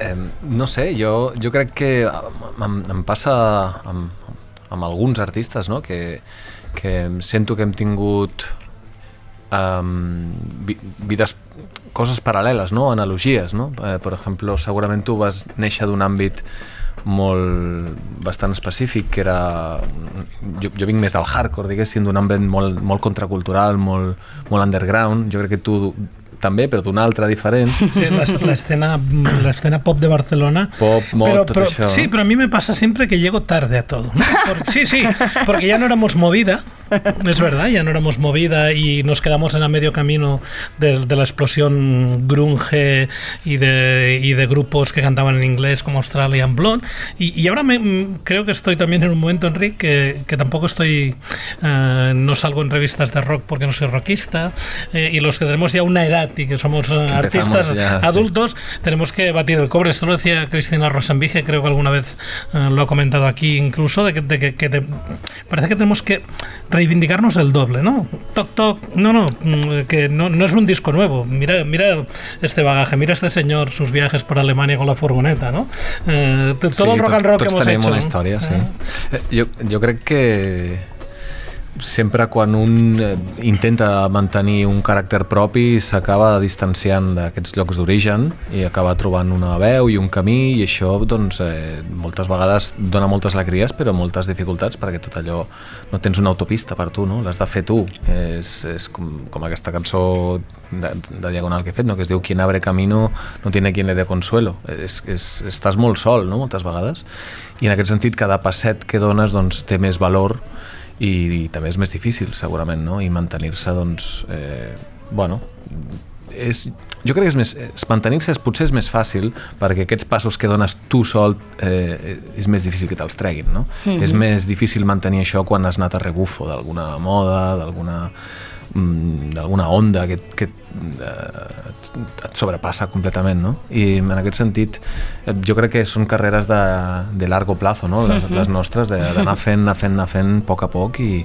Em, no sé, jo, jo crec que em, em passa amb, amb alguns artistes, no?, que, que em sento que hem tingut um, vi, vides, coses paral·leles, no?, analogies, no? Eh, per exemple, segurament tu vas néixer d'un àmbit molt bastant específic que era jo, jo vinc més del hardcore diguéssim d'un ambient molt, molt contracultural molt, molt underground jo crec que tu també però d'un altre diferent Sí, la, la escena, la escena pop de Barcelona. pop, molt, Pero, tot pero- això sí, pero a mí me pasa siempre que llego tarde a todo. ¿no? Por- sí, sí, porque ya no éramos movida, es verdad, ya no éramos movida y nos quedamos en a medio camino de, de la explosión grunge y de, y de grupos que cantaban en inglés como Australian Blonde. Y, y ahora me, mm, creo que estoy también en un momento, Enrique, que, que tampoco estoy, eh, no salgo en revistas de rock porque no soy rockista, eh, y los que tenemos ya una edad y que somos eh, empezamos artistas ya, sí. adultos, tenemos que batir el cobre. Esto lo decía Cristina Rosenbige, creo que alguna vez eh, lo ha comentado aquí incluso, de que, de que- que te- parece que tenemos que reivindicarnos el doble, ¿no? Toc, toc, no, no, mm, que no, no es un disco nuevo. Mira, mira este bagaje, mira este señor, sus viajes por Alemania con la furgoneta, ¿no? Eh, todo el rock and roll que hemos hecho. una història, sí. Eh, jo, jo crec que sempre quan un eh, intenta mantenir un caràcter propi s'acaba distanciant d'aquests llocs d'origen i acaba trobant una veu i un camí i això doncs, eh, moltes vegades dona moltes alegries però moltes dificultats perquè tot allò no tens una autopista per tu, no? l'has de fer tu és, és com, com aquesta cançó de, de Diagonal que he fet, no? que es diu Quien abre camino no tiene quien le dé consuelo és, és, estàs molt sol no? moltes vegades i en aquest sentit cada passet que dones doncs, té més valor i, i també és més difícil segurament no? i mantenir-se doncs eh, bueno és, jo crec que és més, és mantenir-se potser és més fàcil perquè aquests passos que dones tu sol eh, és més difícil que te'ls treguin no? Mhm. és més difícil mantenir això quan has anat a rebufo d'alguna moda d'alguna mm, d'alguna onda que, que eh, et sobrepassa completament no? i en aquest sentit eh, jo crec que són carreres de, de largo plazo no? les, Mhm. les nostres de- d'anar fent, anar fent, anar fent a poc a poc i,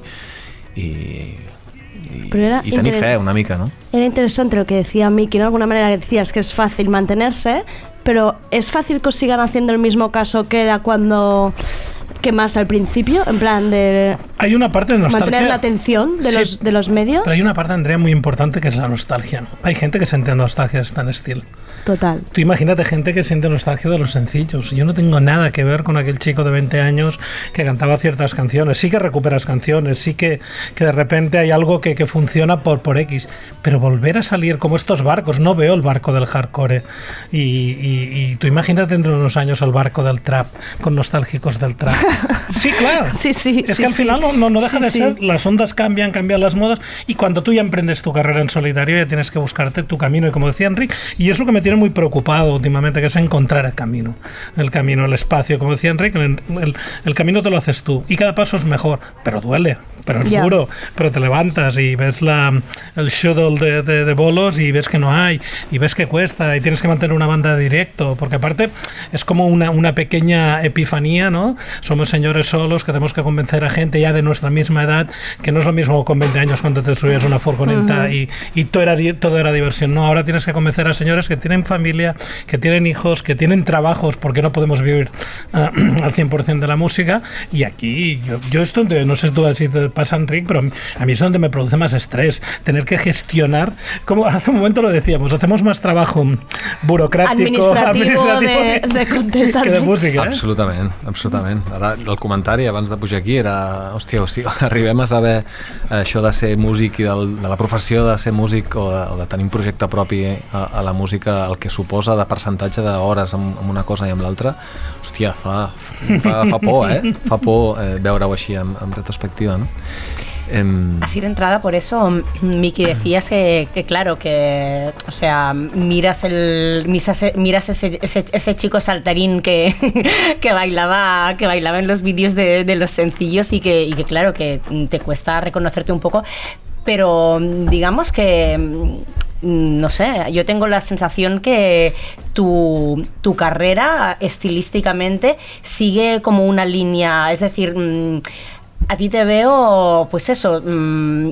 i, i, Pero era tenir interes- fe una mica no? Era interesante lo que decía Miki, ¿no? De alguna manera decías que es fácil mantenerse, pero ¿es fácil que os sigan haciendo el mismo caso que era cuando... que más al principio? En plan de... Hay una parte de nostalgia. Mantener la atención de, Sí, los, de los medios. Pero hay una parte, Andrea, muy importante que es la nostalgia. Hay gente que siente nostalgia de Stan Steel. Total. Tú imagínate gente que siente nostalgia de los sencillos. Yo no tengo nada que ver con aquel chico de 20 años que cantaba ciertas canciones. Sí que recuperas canciones, sí que, que de repente hay algo que, que funciona por, por X. Pero volver a salir como estos barcos, no veo el barco del hardcore. Y, y- y tú imagínate dentro de unos años el barco del trap, con nostálgicos del trap. *laughs* Sí, claro. Sí, sí. Es sí, que al sí. final no, no, deja Sí, de ser, las ondas cambian, cambian las modas y cuando tú ya emprendes tu carrera en solitario ya tienes que buscarte tu camino y como decía Enrique, y es lo que me tiene muy preocupado últimamente, que es encontrar el camino, el camino, el espacio, como decía Enrique, el, el- el camino te lo haces tú y cada paso es mejor, pero duele. Pero es Ya. duro, pero te levantas y ves la, el shuttle de, de- de bolos y ves que no hay, y ves que cuesta, y tienes que mantener una banda de directo, porque aparte es como una, una pequeña epifanía, ¿no? Somos señores solos que tenemos que convencer a gente ya de nuestra misma edad, que no es lo mismo con 20 años cuando te subías una furgoneta Ujú. y, y todo, era, todo era diversión. No, ahora tienes que convencer a señores que tienen familia, que tienen hijos, que tienen trabajos, porque no podemos vivir ah, *clears throat* al 100% de la música. Y aquí, yo, yo esto, no sé tú si te pasa, Enrique, pero a mí es donde me produce más estrés, tener que gestionar, como hace un momento lo decíamos, hacemos más trabajo burocrático, Administrativo de, de contestar. que de música. eh? Absolutament, absolutament. Ara, el comentari abans de pujar aquí era, hòstia, o sigui, *laughs* arribem a saber això de ser músic i del, de la professió de ser músic o de, o de tenir un projecte propi a, a la música, el que suposa de percentatge d'hores amb, amb una cosa i amb l'altra, hòstia, fa, fa, fa por, eh? Fa por eh, veure-ho així en, en retrospectiva, no? Em, Así de entrada, por eso, Miki, decías que, que claro, que, o sea, miras el, miras, ese, ese, ese chico saltarín que, *laughs* que bailaba, que bailaba en los vídeos de, de los sencillos y que, y que, claro, que te cuesta reconocerte un poco, pero digamos que no sé, yo tengo la sensación que tu, tu carrera estilísticamente sigue como una línea, es decir, mm, a ti te veo, pues eso, mm,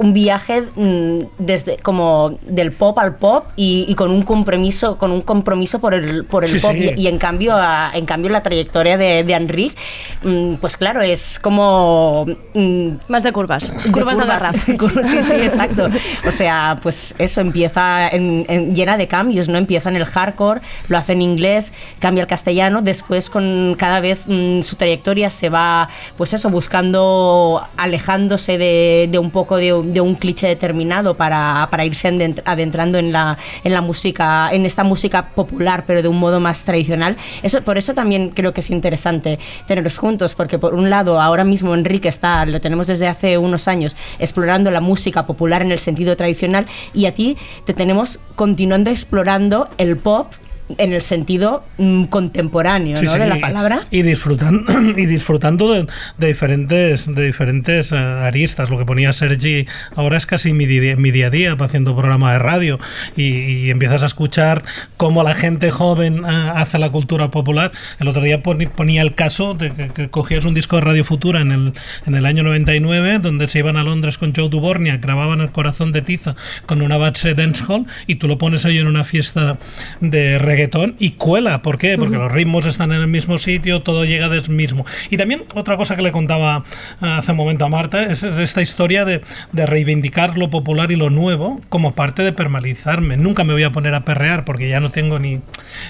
un viaje mm, desde como del pop al pop y, y con un compromiso con un compromiso por el por el Sí, pop sí. Y, y en cambio a- en cambio la trayectoria de, de Enrique mm, pues claro es como mm, más de curvas curvas de garraf. *laughs* Sí sí exacto o sea pues eso empieza en- en- llena de cambios no empieza en el hardcore lo hace en inglés cambia al castellano después con cada vez mm, su trayectoria se va pues eso buscando alejándose de, de un poco de, un- de un cliché determinado para, para irse adent- adentrando en la, en la música en esta música popular pero de un modo más tradicional. Eso por eso también creo que es interesante tenerlos juntos porque por un lado ahora mismo Enrique está lo tenemos desde hace unos años explorando la música popular en el sentido tradicional y a ti te tenemos continuando explorando el pop en el sentido mm, contemporáneo Sí, ¿no? sí, de la y- palabra Y disfrutando, *clears throat* y disfrutando de, de diferentes, de diferentes eh, aristas. Lo que ponía Sergi ahora es casi mi, di- mi día a día haciendo programa de radio. Y, y empiezas a escuchar cómo la gente joven eh, hace la cultura popular. El otro día ponía el caso de que, que cogías un disco de Radio Futura en el, en el año 99, donde se iban a Londres con Joe Dubornia, grababan El Corazón de Tiza con una base dancehall, y tú lo pones ahí en una fiesta de reggaetón y cuela. ¿Por qué? Porque los ritmos están en el mismo sitio, todo llega del mismo. Y también otra cosa que le contaba eh, hace un momento a Marta es esta historia de, de reivindicar lo popular y lo nuevo como parte de permalizarme. Nunca me voy a poner a perrear porque ya no tengo ni,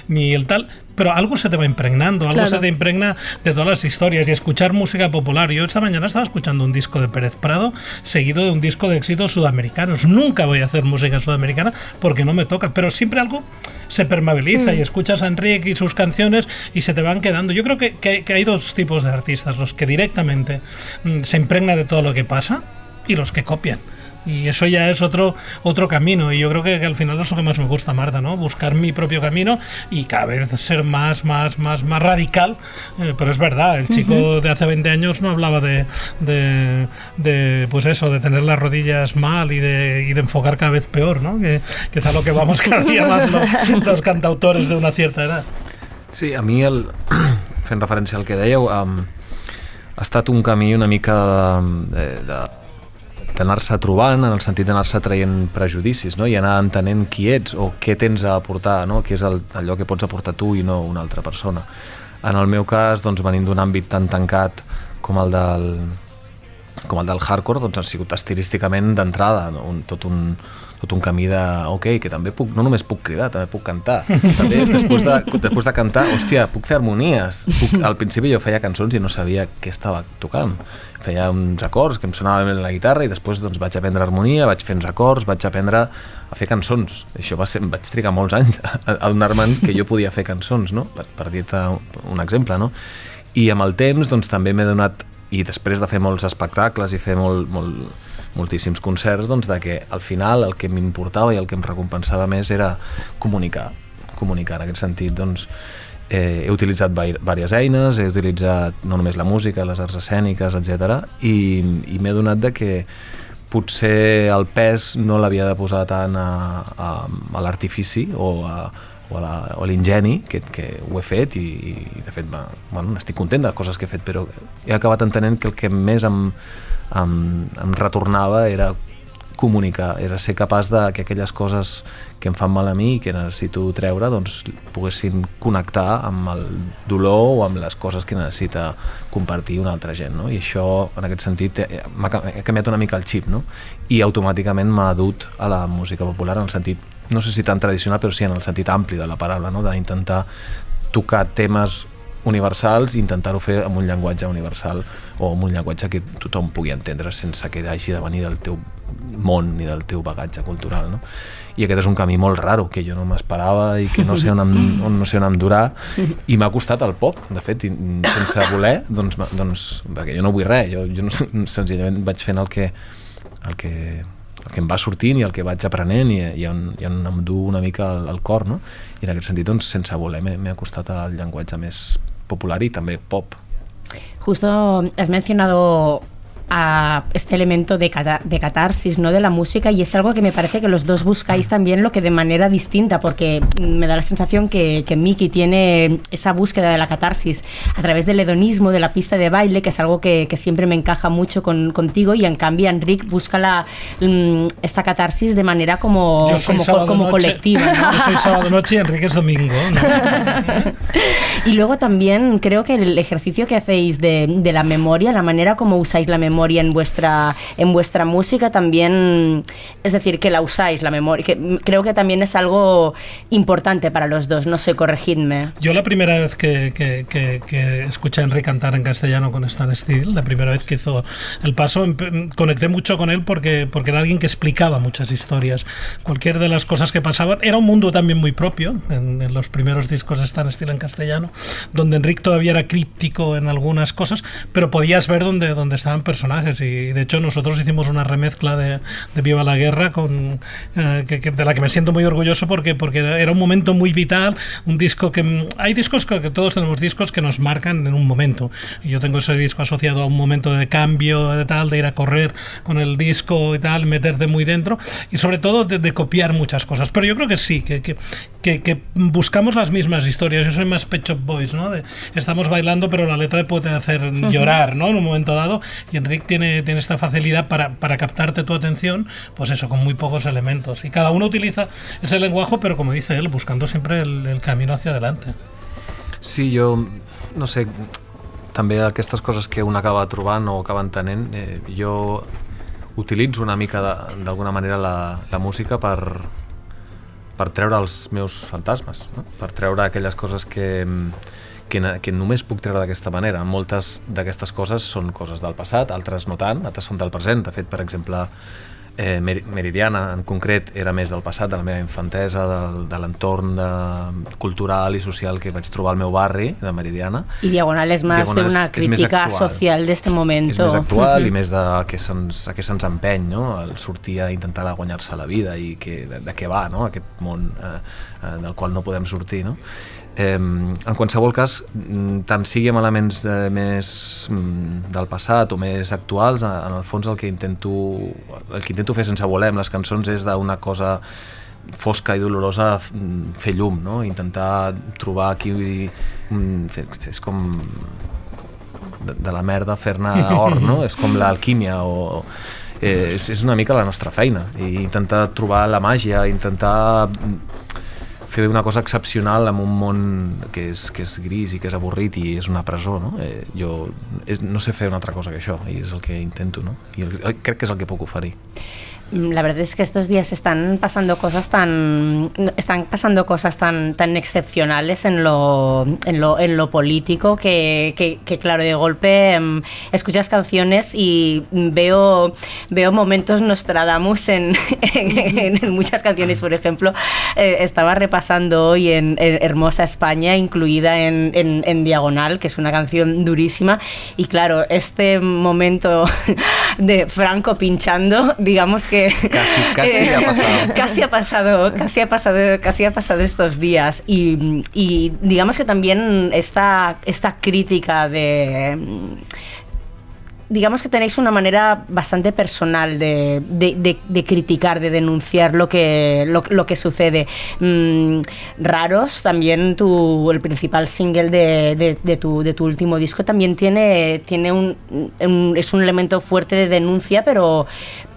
ni el tal, pero algo se te va impregnando, algo Claro. se te impregna de todas las historias y escuchar música popular. Yo esta mañana estaba escuchando un disco de Pérez Prado seguido de un disco de éxitos sudamericanos. Nunca voy a hacer música sudamericana porque no me toca, pero siempre algo se permeabiliza Mm. y escuchas a Enrique y sus canciones y se te van quedando. Yo creo que, que- que hay dos tipos de artistas, los que directamente mm, se impregna de todo lo que pasa y los que copian. Y eso ya es otro, otro camino. Y yo creo que, que al final es lo que más me gusta, Marta, ¿no? Buscar mi propio camino y cada vez ser más, más, más, más radical. Eh, pero es verdad, el chico de hace 20 años no hablaba de, de, de, pues eso, de tener las rodillas mal y de, y de enfocar cada vez peor, ¿no? Que, que es a lo que vamos *laughs* cada día más lo- los cantautores de una cierta edad. Sí, a mi, el, *clears throat* fent referència al que dèieu, um, ha estat un camí una mica de, de, d'anar-se trobant, en el sentit d'anar-se traient prejudicis, no? i anar entenent qui ets o què tens a aportar, no? què és el, allò que pots aportar tu i no una altra persona. En el meu cas, doncs, venint d'un àmbit tan tancat com el del, com el del hardcore, doncs ha sigut estilísticament d'entrada, no? un, tot, un, tot un camí de, ok, que també puc, no només puc cridar, també puc cantar. També, després de, després de cantar, hòstia, puc fer harmonies. Puc, al principi jo feia cançons i no sabia què estava tocant. Feia uns acords que em sonaven bé la guitarra i després doncs, vaig aprendre harmonia, vaig fer uns acords, vaig aprendre a fer cançons. Això va ser, vaig trigar molts anys a, adonar-me'n que jo podia fer cançons, no? per, per dir-te un exemple. No? I amb el temps doncs, també m'he donat i després de fer molts espectacles i fer molt, molt, moltíssims concerts, doncs de que al final el que m'importava i el que em recompensava més era comunicar. Comunicar en aquest sentit, doncs, eh, he utilitzat diverses eines, he utilitzat no només la música, les arts escèniques, etc. I, i m'he donat de que potser el pes no l'havia de posar tant a, a, a l'artifici o a, o a l'ingeni, que, que ho he fet i, i de fet bueno, estic content de les coses que he fet, però he acabat entenent que el que més em, em, em retornava era comunicar, era ser capaç de que aquelles coses que em fan mal a mi i que necessito treure doncs poguessin connectar amb el dolor o amb les coses que necessita compartir una altra gent no? i això en aquest sentit eh, m'ha canviat una mica el xip no? i automàticament m'ha dut a la música popular en el sentit, no sé si tan tradicional però sí en el sentit ampli de la paraula no? d'intentar tocar temes universals i intentar-ho fer amb un llenguatge universal o amb un llenguatge que tothom pugui entendre sense que hagi de venir del teu món ni del teu bagatge cultural no? i aquest és un camí molt raro que jo no m'esperava i que no sé on em, *laughs* on, no sé on em durà i m'ha costat el pop de fet, i sense voler doncs, doncs, perquè jo no vull res jo, jo no, senzillament vaig fent el que el que, el que em va sortint i el que vaig aprenent i, i, on, i on em du una mica el, el cor no? i en aquest sentit doncs, sense voler m'he acostat al llenguatge més popular i també pop. Justo has mencionado a este elemento de, cata- de catarsis ¿no? de la música y es algo que me parece que los dos buscáis también lo que de manera distinta porque me da la sensación que, que Miki tiene esa búsqueda de la catarsis a través del hedonismo, de la pista de baile, que es algo que, que siempre me encaja mucho con, contigo y en cambio Enric busca la, mm, esta catarsis de manera como, como, sábado como noche. colectiva. ¿no? Yo soy sábado noche y Enrique es domingo. ¿no? *laughs* Y luego también creo que el ejercicio que hacéis de, de la memoria, la manera como usáis la memoria en vuestra, en vuestra música también, es decir, que la usáis, la memoria, que creo que también es algo importante para los dos, no sé, corregidme. Yo la primera vez que, que- que- que escuché a Enrique cantar en castellano con Stan Steele, la primera vez que hizo el paso, empe- conecté mucho con él porque, porque era alguien que explicaba muchas historias. Cualquier de las cosas que pasaban era un mundo también muy propio en, en los primeros discos de Stan Steele en castellano, donde Enrique todavía era críptico en algunas cosas, pero podías ver dónde, dónde estaban personajes. Y de hecho nosotros hicimos una remezcla de, de Viva la Guerra con, eh, que- que- de la que me siento muy orgulloso porque, porque era un momento muy vital, un disco que... Hay discos que, que todos tenemos discos que nos marcan en un momento. Yo tengo ese disco asociado a un momento de cambio, de tal, de ir a correr con el disco y tal, meterte muy dentro y sobre todo de, de copiar muchas cosas. Pero yo creo que sí, que, que, que- buscamos las mismas historias. Yo soy más Pet Shop Boys, ¿no? De, estamos bailando, pero la letra puede hacer llorar, ¿no? En un momento dado. Y Enrique tiene, tiene esta facilidad para, para captarte tu atención, pues eso, con muy pocos elementos. Y cada uno utiliza ese lenguaje, pero como dice él, buscando siempre el, el camino hacia adelante. Sí, jo, no sé, també aquestes coses que un acaba trobant o acaba entenent, eh, jo utilitzo una mica d'alguna manera la, la música per, per treure els meus fantasmes, no? per treure aquelles coses que, que, que només puc treure d'aquesta manera. Moltes d'aquestes coses són coses del passat, altres no tant, altres són del present. De fet, per exemple, eh, Mer- Meridiana en concret era més del passat, de la meva infantesa, del, de l'entorn de, cultural i social que vaig trobar al meu barri, de Meridiana. Y Diagonal de es- una més crítica actual. social de este momento. És més actual i més de a què se'ns a què se'ns empeny, no? El sortir a intentar guanyar-se la vida i que, de, de què va, no? Aquest món eh, eh, del qual no podem sortir, no? Eh, en qualsevol cas, mm, tant sigui amb elements eh, més mm, del passat o més actuals, en el fons el que intento el que intento fer sense voler amb les cançons és d'una cosa fosca i dolorosa mm, fer llum, no? intentar trobar aquí és com de, de la merda fer-ne or, no? *laughs* És com l'alquímia o... Eh, és, és una mica la nostra feina i intentar trobar la màgia, intentar fer una cosa excepcional en un món que és, que és gris i que és avorrit i és una presó, no? Eh, jo és, no sé fer una altra cosa que això i és el que intento, no? I el, crec que és el que puc oferir. La verdad es que estos días están pasando cosas tan están pasando cosas tan tan excepcionales en lo en lo, en lo político que, que, que, claro de golpe em, escuchas canciones y veo veo momentos Nostradamus en, en, en muchas canciones. Por ejemplo eh, estaba repasando hoy en, Hermosa España incluida en Diagonal que es una canción durísima. Y claro este momento *laughs* de Franco pinchando digamos que Casi, *laughs* casi eh, ha pasado. *laughs* casi ha pasado, casi ha pasado, casi ha pasado estos días y, y digamos que también esta, esta crítica de digamos que tenéis una manera bastante personal de, de- de- de criticar, de denunciar lo que, lo, lo que sucede. Mm, Raros, también tu, el principal single de, tu, de tu último disco, también tiene, tiene un, un- es un elemento fuerte de denuncia, pero,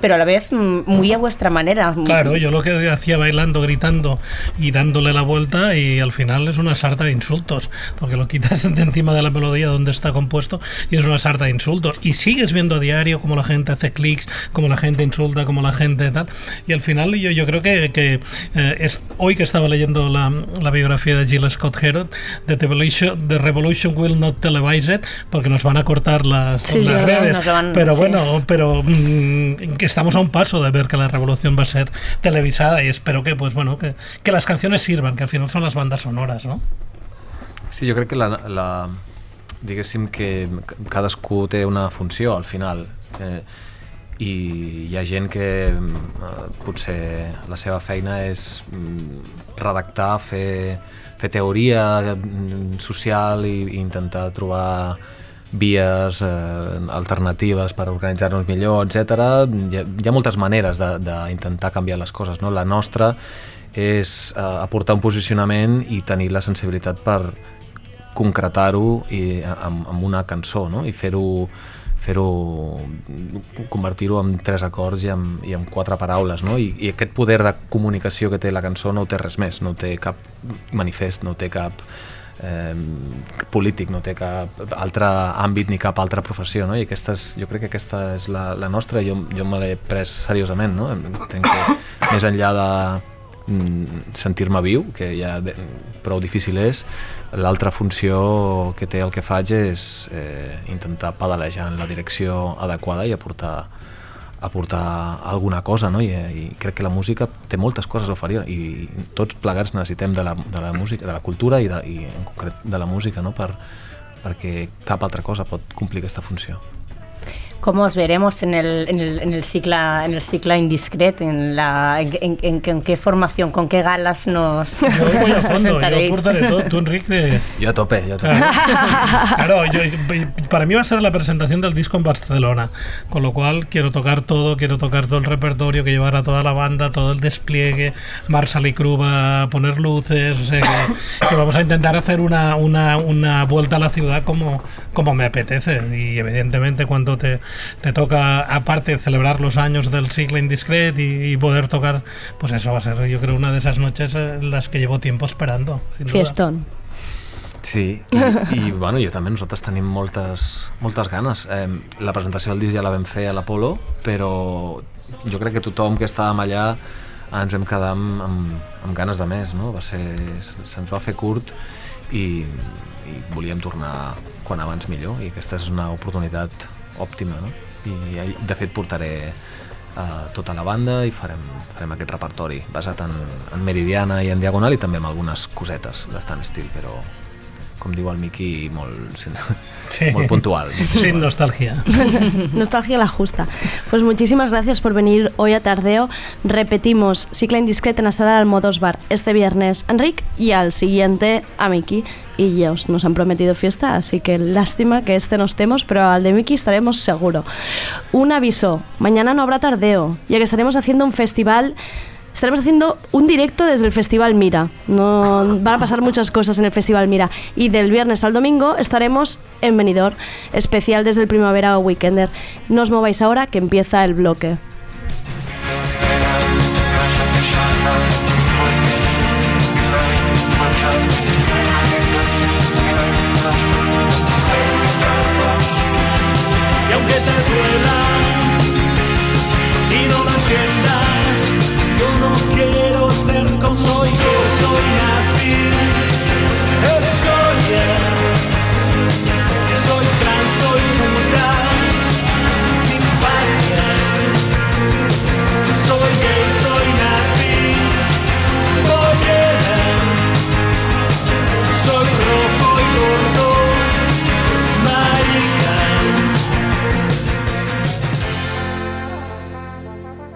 pero a la vez mm, muy a vuestra manera. Claro, yo lo que hacía bailando, gritando y dándole la vuelta y al final es una sarta de insultos, porque lo quitas *laughs* de encima de la melodía donde está compuesto y es una sarta de insultos. Y sigues viendo a diario cómo la gente hace clics, cómo la gente insulta, cómo la gente tal. Y al final yo, yo creo que, que, eh, es, hoy que estaba leyendo la, la biografía de Jill Scott Heron, The Revolution, The Revolution Will Not Televise It, porque nos van a cortar las, Sí, las sí, redes. van- pero sí. bueno, pero mm, que estamos a un paso de ver que la revolución va a ser televisada y espero que pues bueno que, que las canciones sirvan que al final son las bandas sonoras no Sí, jo crec que la, la, diguéssim que cadascú té una funció al final eh, i hi ha gent que eh, potser la seva feina és mm, redactar, fer, fer teoria mm, social i, i intentar trobar vies eh, alternatives per organitzar-nos millor, etc. Hi, ha- hi ha moltes maneres d'intentar canviar les coses. No? La nostra és eh, aportar un posicionament i tenir la sensibilitat per concretar-ho i- amb, amb una cançó no? i fer-ho fer-ho convertir-ho en tres acords i amb, i amb quatre paraules no? I, i aquest poder de comunicació que té la cançó no té res més, no té cap manifest, no té cap eh, polític, no té cap altre àmbit ni cap altra professió no? i aquesta és, jo crec que aquesta és la, la nostra jo, jo me l'he pres seriosament no? entenc que més enllà de sentir-me viu, que ja de, prou difícil és, l'altra funció que té el que faig és eh, intentar pedalejar en la direcció adequada i aportar aportar alguna cosa, no? I, I crec que la música té moltes coses a oferir i tots plegats necessitem de la, de la música, de la cultura i, de, i en concret de la música, no? Per, perquè cap altra cosa pot complir aquesta funció. ¿Cómo os veremos en el, en el, en el cicla en el cicla indiscret? En, la, en, en- en- en qué formación, con qué galas nos yo voy a fondo yo presentaréis? aportaré todo tú Enrique Jo a tope, jo a tope. Claro, yo- para mí va a ser la presentación del disco en Barcelona, con lo cual quiero tocar todo, quiero tocar todo el repertorio, que llevará toda la banda, todo el despliegue, Marshall y Crew va a poner luces, o sea que, que vamos a intentar hacer una, una, una vuelta a la ciudad como, como me apetece y evidentemente cuando te, te toca aparte celebrar los años del siglo indiscret y, y poder tocar, pues eso va a ser yo creo una de esas noches en las que llevo tiempo esperando. sin duda. Fiestón. Sí, i, i *laughs* bueno, jo també, nosaltres tenim moltes, moltes ganes. Eh, la presentació del disc ja la vam fer a l'Apolo, però jo crec que tothom que estàvem allà ens vam quedar amb, amb, amb ganes de més, no? Va ser, se'ns va fer curt i, i volíem tornar quan abans millor i aquesta és una oportunitat òptima, no? I de fet portaré uh, tota la banda i farem, farem aquest repertori basat en, en Meridiana i en Diagonal i també amb algunes cosetes d'estant estil, però com diu el Miqui, molt, Sí. molt puntual. Sin nostalgia. *laughs* Nostalgia la justa. Pues muchísimas gracias por venir hoy a Tardeo. Repetimos, Cicla Indiscreta en la sala de Almodós Bar este viernes Enric y al siguiente a Miki. Y ya os, nos han prometido fiesta, así que lástima que este no estemos, pero al de Miki estaremos seguro. Un aviso, mañana no habrá Tardeo, ya que estaremos haciendo un festival Estaremos haciendo un directo desde el Festival Mira. No, van a pasar muchas cosas en el Festival Mira. Y del viernes al domingo estaremos en Benidorm, especial desde el Primavera Weekender. No os mováis ahora que empieza el bloque.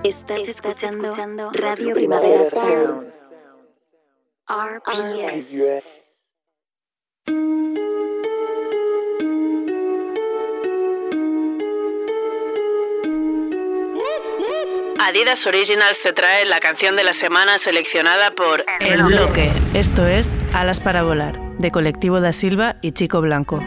Estás, escuchando, Radio Primavera Sound. RPS. Adidas Originals te trae la canción de la semana seleccionada por El Bloque. Esto es Alas para Volar, de Colectivo da Silva y Chico Blanco.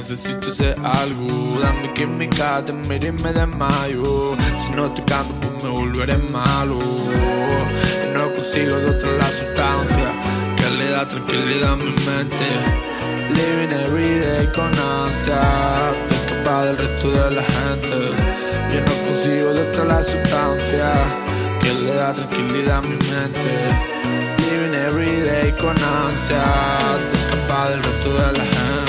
Necesito ese algo. Dame química, te miro y me desmayo. Si no te canto, pues me volveré malo. Y no consigo de otra la sustancia que le da tranquilidad a mi mente. Living every day con ansia escapar del resto de la gente Yo no consigo de otra la sustancia Que le da tranquilidad a mi mente Living every day con ansia escapar del resto de la gente